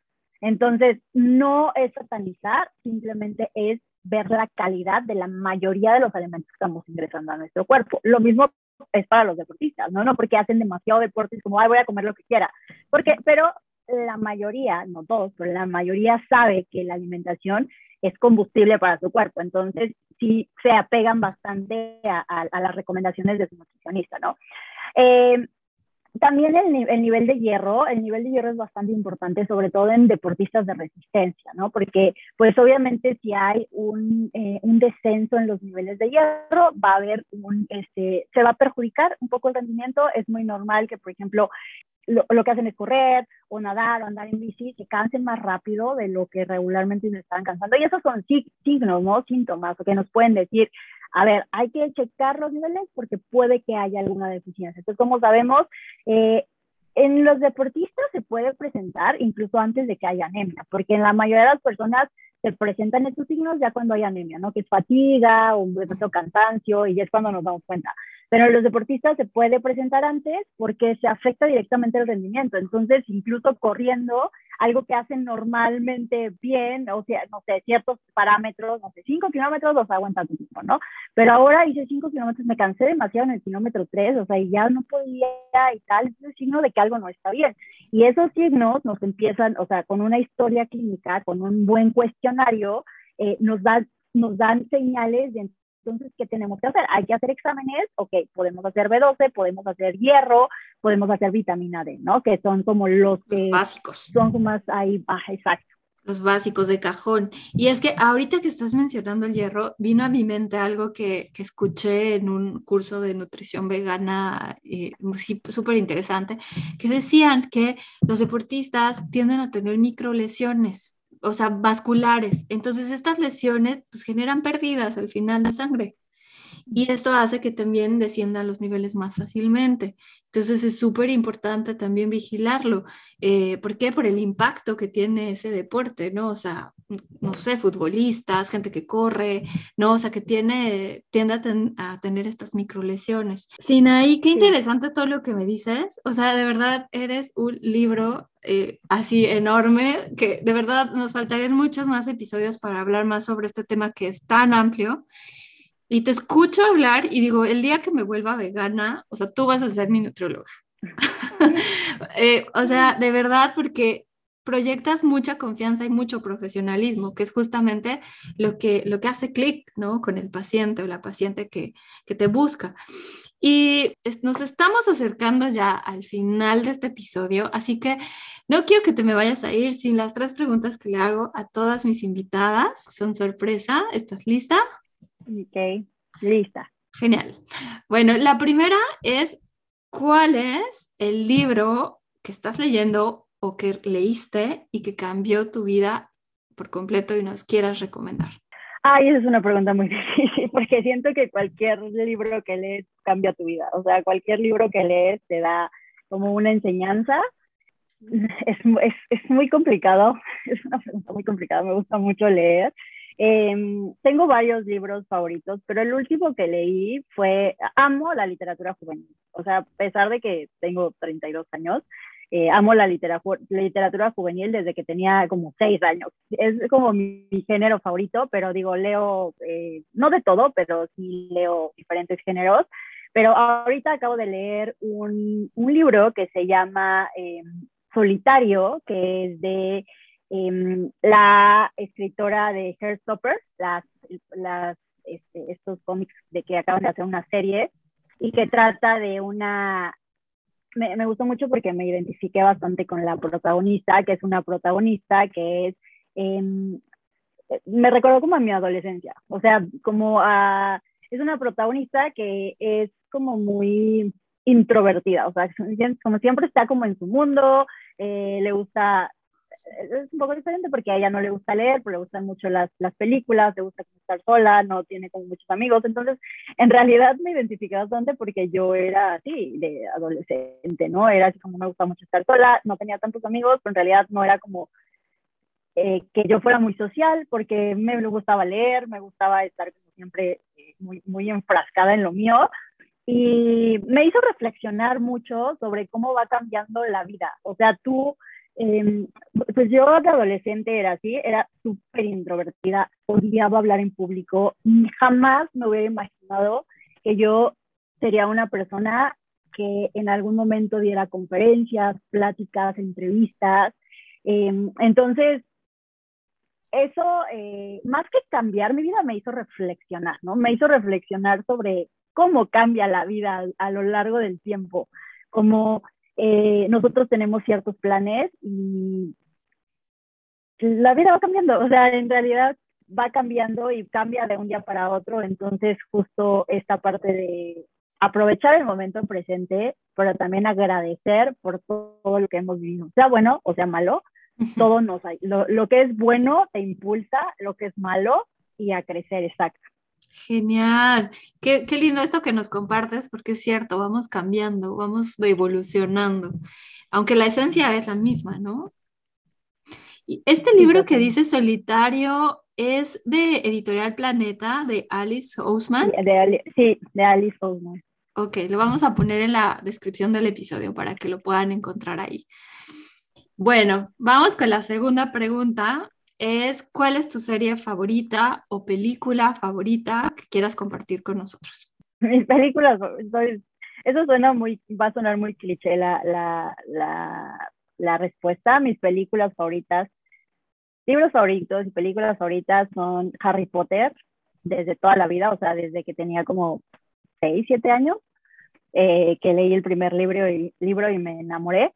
Entonces, no es satanizar, simplemente es ver la calidad de la mayoría de los alimentos que estamos ingresando a nuestro cuerpo. Lo mismo es para los deportistas, ¿no? No porque hacen demasiado deportes como, ay, voy a comer lo que quiera. Porque, pero la mayoría, no todos, pero la mayoría sabe que la alimentación es combustible para su cuerpo. Entonces, sí se apegan bastante a, a, las recomendaciones de su nutricionista, ¿no? Eh, también el, el, nivel de hierro, el nivel de hierro es bastante importante, sobre todo en deportistas de resistencia, ¿no? Porque, pues obviamente si hay un, eh, un descenso en los niveles de hierro, va a haber un, este, se va a perjudicar un poco el rendimiento. Es muy normal que, por ejemplo, lo, lo, que hacen es correr o nadar o andar en bici, se cansen más rápido de lo que regularmente se están cansando. Y esos son signos, ¿no? Síntomas que nos pueden decir, a ver, hay que checar los niveles porque puede que haya alguna deficiencia. Entonces, como sabemos, eh, en los deportistas se puede presentar incluso antes de que haya anemia, porque en la mayoría de las personas se presentan estos signos ya cuando hay anemia, ¿no? Que es fatiga, un cansancio y ya es cuando nos damos cuenta. Pero en los deportistas se puede presentar antes porque se afecta directamente el rendimiento. Entonces, incluso corriendo, algo que hacen normalmente bien, o sea, no sé, ciertos parámetros, no sé, 5 kilómetros los aguanta tu tiempo, ¿no? Pero ahora hice 5 kilómetros, me cansé demasiado en el kilómetro 3, o sea, y ya no podía y tal, es un signo de que algo no está bien. Y esos signos nos empiezan, o sea, con una historia clínica, con un buen cuestionario, eh, nos, dan, nos dan señales de entonces, ¿qué tenemos que hacer? Hay que hacer exámenes, ok, podemos hacer B12, podemos hacer hierro, podemos hacer vitamina D, ¿no? Que son como los, los básicos. Son más ahí, baja, exacto. Los básicos de cajón. Y es que ahorita que estás mencionando el hierro, vino a mi mente algo que, que escuché en un curso de nutrición vegana eh, súper interesante, que decían que los deportistas tienden a tener microlesiones o sea, vasculares. Entonces, estas lesiones pues, generan pérdidas al final de sangre. Y esto hace que también desciendan los niveles más fácilmente. Entonces es súper importante también vigilarlo. Eh, ¿Por qué? Por el impacto que tiene ese deporte, ¿no? O sea, no sé, futbolistas, gente que corre, ¿no? O sea, que tiene, tiende a, tener estas microlesiones. Sinaí, qué interesante todo lo que me dices. O sea, de verdad eres un libro eh, así enorme que de verdad nos faltarían muchos más episodios para hablar más sobre este tema que es tan amplio. Y te escucho hablar y digo, el día que me vuelva vegana, o sea, tú vas a ser mi nutrióloga. <laughs> Eh, o sea, de verdad, porque proyectas mucha confianza y mucho profesionalismo, que es justamente lo que, lo que hace clic, ¿no? Con el paciente o la paciente que, que te busca. Y nos estamos acercando ya al final de este episodio, así que no quiero que te me vayas a ir sin las tres preguntas que le hago a todas mis invitadas. Son sorpresa. ¿Estás lista? Ok, lista. Genial. Bueno, la primera es, ¿cuál es el libro que estás leyendo o que leíste y que cambió tu vida por completo y nos quieras recomendar? Ay, esa es una pregunta muy <laughs> difícil, porque siento que cualquier libro que lees cambia tu vida. O sea, cualquier libro que lees te da como una enseñanza. Es, es, es muy complicado, <laughs> es una pregunta muy complicada, me gusta mucho leer. Eh, tengo varios libros favoritos, pero el último que leí fue, amo la literatura juvenil. O sea, a pesar de que tengo 32 años, eh, amo la literatura, literatura juvenil desde que tenía como seis años. Es como mi, género favorito, pero digo, leo, eh, no de todo, pero sí leo diferentes géneros. Pero ahorita acabo de leer un, un libro que se llama eh, Solitario, que es de em, la escritora de Hairstopper, las, las, este, estos cómics de que acaban de hacer una serie y que trata de una me, me, gustó mucho porque me identifiqué bastante con la protagonista, que es una protagonista que es, eh, me recordó como a mi adolescencia, o sea, como a, es una protagonista que es como muy introvertida, o sea, <laughs> como siempre está como en su mundo, eh, le gusta es un poco diferente porque a ella no le gusta leer, pero le gustan mucho las, las películas, le gusta estar sola, no tiene como muchos amigos. Entonces, en realidad me identifiqué bastante porque yo era así, de adolescente, ¿no? Era así como me gusta mucho estar sola, no tenía tantos amigos, pero en realidad no era como eh, que yo fuera muy social porque me gustaba leer, me gustaba estar como siempre eh, muy, muy enfrascada en lo mío. Y me hizo reflexionar mucho sobre cómo va cambiando la vida. O sea, tú eh, pues yo de adolescente era así, era súper introvertida, odiaba hablar en público, jamás me hubiera imaginado que yo sería una persona que en algún momento diera conferencias, pláticas, entrevistas. Eh, entonces, eso, eh, más que cambiar mi vida, me hizo reflexionar, ¿no? Me hizo reflexionar sobre cómo cambia la vida a, a lo largo del tiempo, como eh, nosotros tenemos ciertos planes y la vida va cambiando, o sea, en realidad va cambiando y cambia de un día para otro, entonces justo esta parte de aprovechar el momento presente, pero también agradecer por todo lo que hemos vivido, sea bueno o sea malo, todo nos lo, lo que es bueno te impulsa, lo que es malo y a crecer, exacto. Genial, qué, qué, lindo esto que nos compartes, porque es cierto, vamos cambiando, vamos evolucionando, aunque la esencia es la misma, ¿no? Y este libro que dice Solitario es de Editorial Planeta, de Alice Ousman. Sí, de, Alice Ousman. Ok, lo vamos a poner en la descripción del episodio para que lo puedan encontrar ahí. Bueno, vamos con la segunda pregunta es cuál es tu serie favorita o película favorita que quieras compartir con nosotros. <laughs> Mis películas, eso suena muy, va a sonar muy cliché la, la, la, la respuesta. Mis películas favoritas, libros favoritos y películas favoritas son Harry Potter, desde toda la vida, o sea, desde que tenía como 6, 7 años, eh, que leí el primer libro y, libro y me enamoré.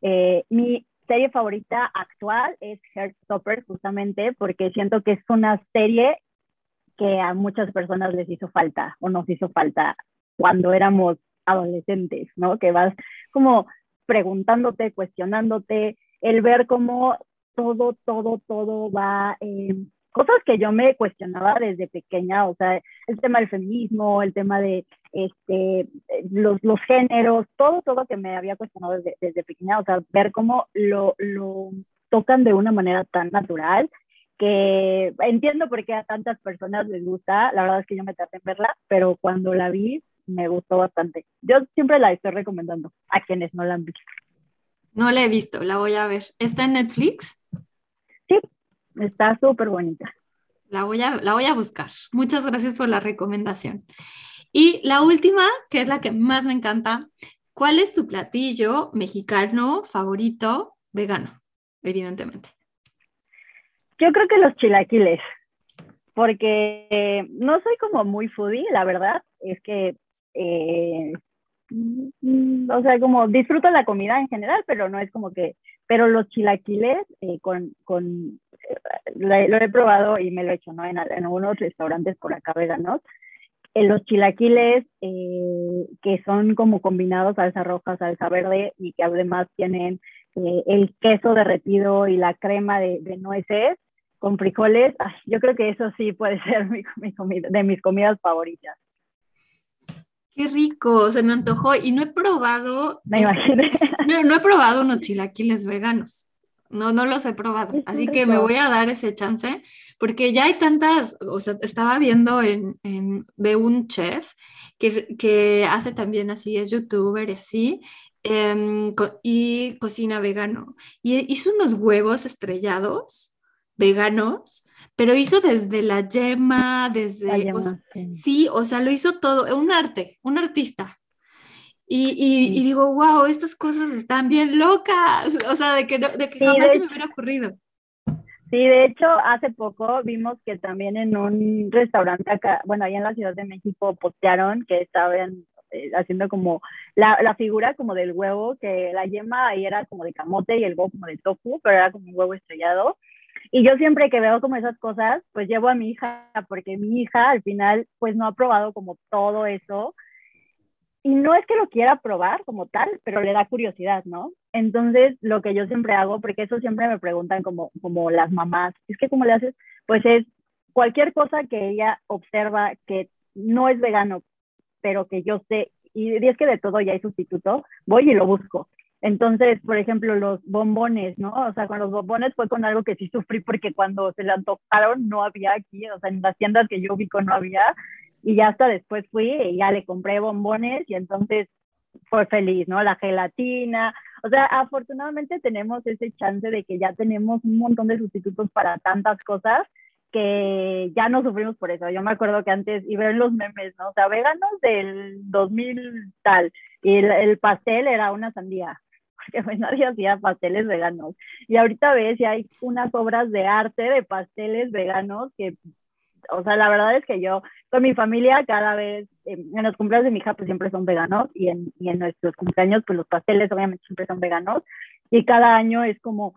Eh, mi serie favorita actual es Heartstopper, justamente porque siento que es una serie que a muchas personas les hizo falta o nos hizo falta cuando éramos adolescentes, ¿no? Que vas como preguntándote, cuestionándote, el ver cómo todo, todo, todo va eh, cosas que yo me cuestionaba desde pequeña, o sea, el tema del feminismo, el tema de este, los, los géneros, todo, todo que me había cuestionado desde, pequeña, o sea, ver cómo lo, lo tocan de una manera tan natural que entiendo por qué a tantas personas les gusta, la verdad es que yo me tardé en verla, pero cuando la vi me gustó bastante. Yo siempre la estoy recomendando a quienes no la han visto. No la he visto, la voy a ver. ¿Está en Netflix? Está súper bonita. La voy, a, la voy a buscar. Muchas gracias por la recomendación. Y la última, que es la que más me encanta, ¿cuál es tu platillo mexicano favorito vegano? Evidentemente. Yo creo que los chilaquiles, porque no soy como muy foodie, la verdad, es que, eh, o sea, como disfruto la comida en general, pero no es como que, pero los chilaquiles eh, con, con lo, he probado y me lo he hecho, ¿no? En, en algunos restaurantes por acá veganos. En los chilaquiles eh, que son como combinados salsa roja, salsa verde y que además tienen eh, el queso derretido y la crema de, de, nueces, con frijoles, yo creo que eso sí puede <laughs> ser mi, comida, de mis comidas favoritas. Qué rico, se me antojó y no he probado. Me imaginé. <laughs> No, no he probado unos chilaquiles veganos. No, no los he probado. Así que me voy a dar ese chance, porque ya hay tantas, o sea, estaba viendo en, en de un chef que, que hace también así, es youtuber y así, em, y cocina vegano. Y hizo unos huevos estrellados veganos, pero hizo desde la yema, desde... sí. o sea, lo hizo todo, un arte, un artista. Y, digo, wow, estas cosas están bien locas, o sea, de que, de que jamás se me hubiera ocurrido. Sí, de hecho, hace poco vimos que también en un restaurante acá, bueno, ahí en la Ciudad de México postearon que estaban eh, haciendo como la, la, figura como del huevo, que la yema ahí era como de camote y el huevo como de tofu, pero era como un huevo estrellado. Y yo siempre que veo como esas cosas, pues llevo a mi hija, porque mi hija al final pues no ha probado como todo eso y no es que lo quiera probar como tal, pero le da curiosidad, ¿no? Entonces, lo que yo siempre hago, porque eso siempre me preguntan como, como las mamás, es que ¿cómo le haces? Pues es cualquier cosa que ella observa que no es vegano, pero que yo sé, y es que de todo ya hay sustituto, voy y lo busco. Entonces, por ejemplo, los bombones, ¿no? O sea, con los bombones fue con algo que sí sufrí porque cuando se le antojaron no había aquí, o sea, en las tiendas que yo ubico no había y ya hasta después fui y ya le compré bombones y entonces fue feliz, ¿no? La gelatina, o sea, afortunadamente tenemos ese chance de que ya tenemos un montón de sustitutos para tantas cosas que ya no sufrimos por eso. Yo me acuerdo que antes iba en los memes, ¿no? O sea, veganos del 2000 tal, y el, pastel era una sandía, <laughs> porque pues nadie hacía pasteles veganos. Y ahorita ves, y hay unas obras de arte de pasteles veganos que o sea, la verdad es que yo con mi familia cada vez, en los cumpleaños de mi hija pues siempre son veganos y en, y en nuestros cumpleaños pues los pasteles obviamente siempre son veganos y cada año es como,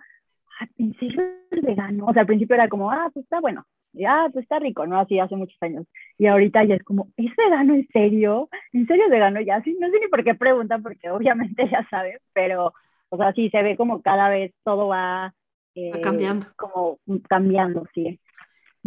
al principio es vegano, o sea, al principio era como, ah, pues está bueno, ya, ah, pues está rico, ¿no? Así hace muchos años. Y ahorita ya es como, ¿es vegano en serio? ¿En serio es vegano ya? Sí, no sé ni por qué preguntan, porque obviamente ya saben, pero, o sea, sí se ve como cada vez todo va... Eh, cambiando. Como cambiando, sí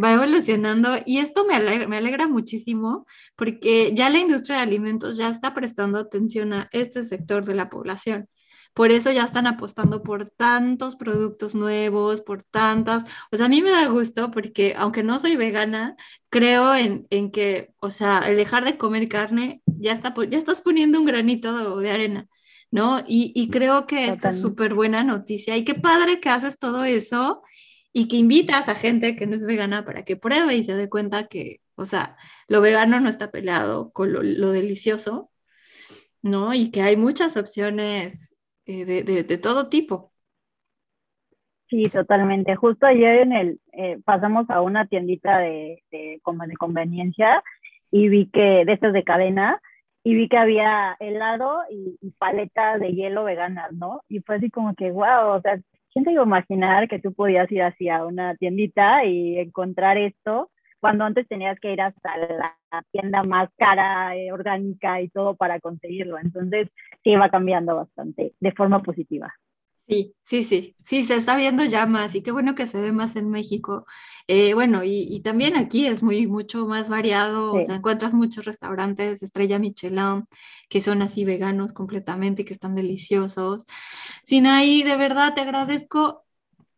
va evolucionando y esto me alegra, me alegra muchísimo porque ya la industria de alimentos ya está prestando atención a este sector de la población. Por eso ya están apostando por tantos productos nuevos, por tantas. O sea, a mí me da gusto porque aunque no soy vegana, creo en, en que, o sea, el dejar de comer carne, ya, está, ya estás poniendo un granito de, arena. ¿no? Y, y creo que esto es súper buena noticia y qué padre que haces todo eso y que invitas a gente que no es vegana para que pruebe y se dé cuenta que, o sea, lo vegano no está peleado con lo, delicioso, ¿no? Y que hay muchas opciones eh, de, todo tipo. Sí, totalmente. Justo ayer en el, eh, pasamos a una tiendita de, como de conveniencia y vi que, de estas de cadena, y vi que había helado y, y paletas de hielo veganas, ¿no? Y fue así como que, wow, o sea, ¿quién te iba a imaginar que tú podías ir así a una tiendita y encontrar esto cuando antes tenías que ir hasta la tienda más cara, eh, orgánica y todo para conseguirlo? Entonces, sí va cambiando bastante de forma positiva. Sí, sí, sí, sí, se está viendo ya más y qué bueno que se ve más en México. Eh, bueno, y, también aquí es muy, mucho más variado, o sea, encuentras muchos restaurantes Estrella Michelin que son así veganos completamente y que están deliciosos. Sinaí, de verdad te agradezco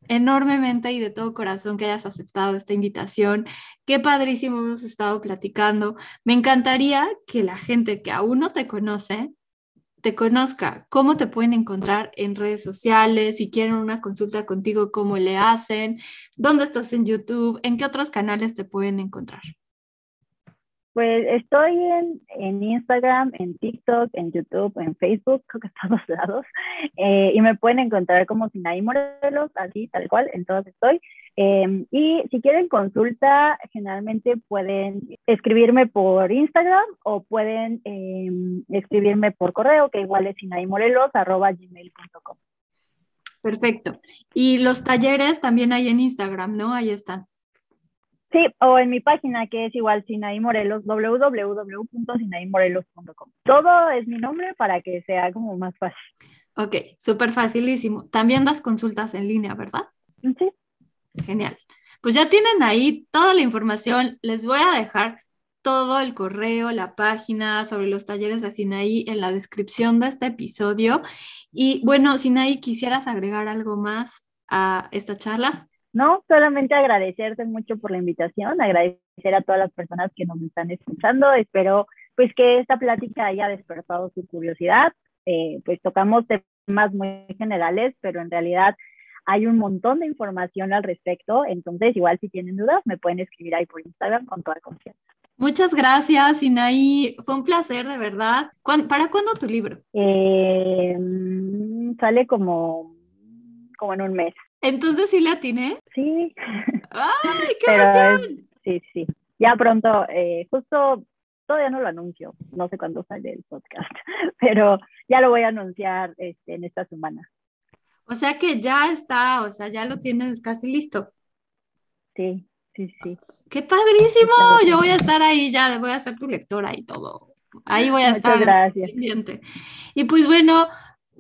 enormemente y de todo corazón que hayas aceptado esta invitación. Qué padrísimo hemos estado platicando. Me encantaría que la gente que aún no te conoce te conozca, cómo te pueden encontrar en redes sociales, si quieren una consulta contigo, cómo le hacen, dónde estás en YouTube, en qué otros canales te pueden encontrar. Pues estoy en, en Instagram, en TikTok, en YouTube, en Facebook, creo que en todos <laughs> lados. Eh, y me pueden encontrar como Sinaí Morelos, así, tal cual, en todos estoy. Em, y si quieren consulta, generalmente pueden escribirme por Instagram o pueden em, escribirme por correo, que igual es gmail.com Perfecto. Y los talleres también hay en Instagram, ¿no? Ahí están. Sí, o en mi página que es igual Sinaí Morelos, www.sinaimorelos.com. Todo es mi nombre para que sea como más fácil. Ok, súper facilísimo. También das consultas en línea, ¿verdad? Sí. Genial. pues ya tienen ahí toda la información. Les voy a dejar todo el correo, la página sobre los talleres de Sinaí en la descripción de este episodio. Y bueno, Sinaí, ¿quisieras agregar algo más a esta charla? No, solamente agradecerte mucho por la invitación, agradecer a todas las personas que nos están escuchando. Espero pues que esta plática haya despertado su curiosidad. Eh, pues tocamos temas muy generales, pero en realidad hay un montón de información al respecto. Entonces, igual si tienen dudas, me pueden escribir ahí por Instagram con toda confianza. Muchas gracias, Inaí. Fue un placer, de verdad. ¿Para cuándo tu libro? Eh, sale como, como en un mes. Entonces, ¿sí la tiene? Sí. ¡Ay, qué emoción! sí, sí. Ya pronto, eh, justo todavía no lo anuncio, no sé cuándo sale el podcast, <laughs> pero ya lo voy a anunciar este, en esta semana. O sea que ya está, o sea, ya lo tienes casi listo. Sí, sí, sí. ¡Qué padrísimo! Yo voy a estar ahí ya, voy a ser tu lectora y todo. Ahí voy a estar gracias. pendiente. Y pues bueno,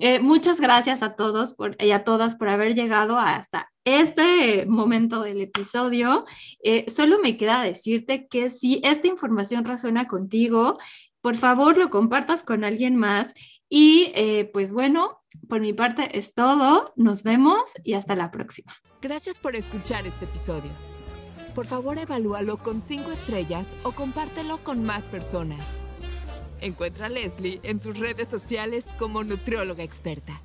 eh, muchas gracias a todos por, y a todas por haber llegado hasta este momento del episodio. Eh, solo me queda decirte que si esta información resuena contigo, por favor lo compartas con alguien más. Y eh, pues bueno, por mi parte es todo. Nos vemos y hasta la próxima. Gracias por escuchar este episodio por favor evalúalo con 5 estrellas o compártelo con más personas. Encuentra a Leslie en sus redes sociales como nutrióloga experta.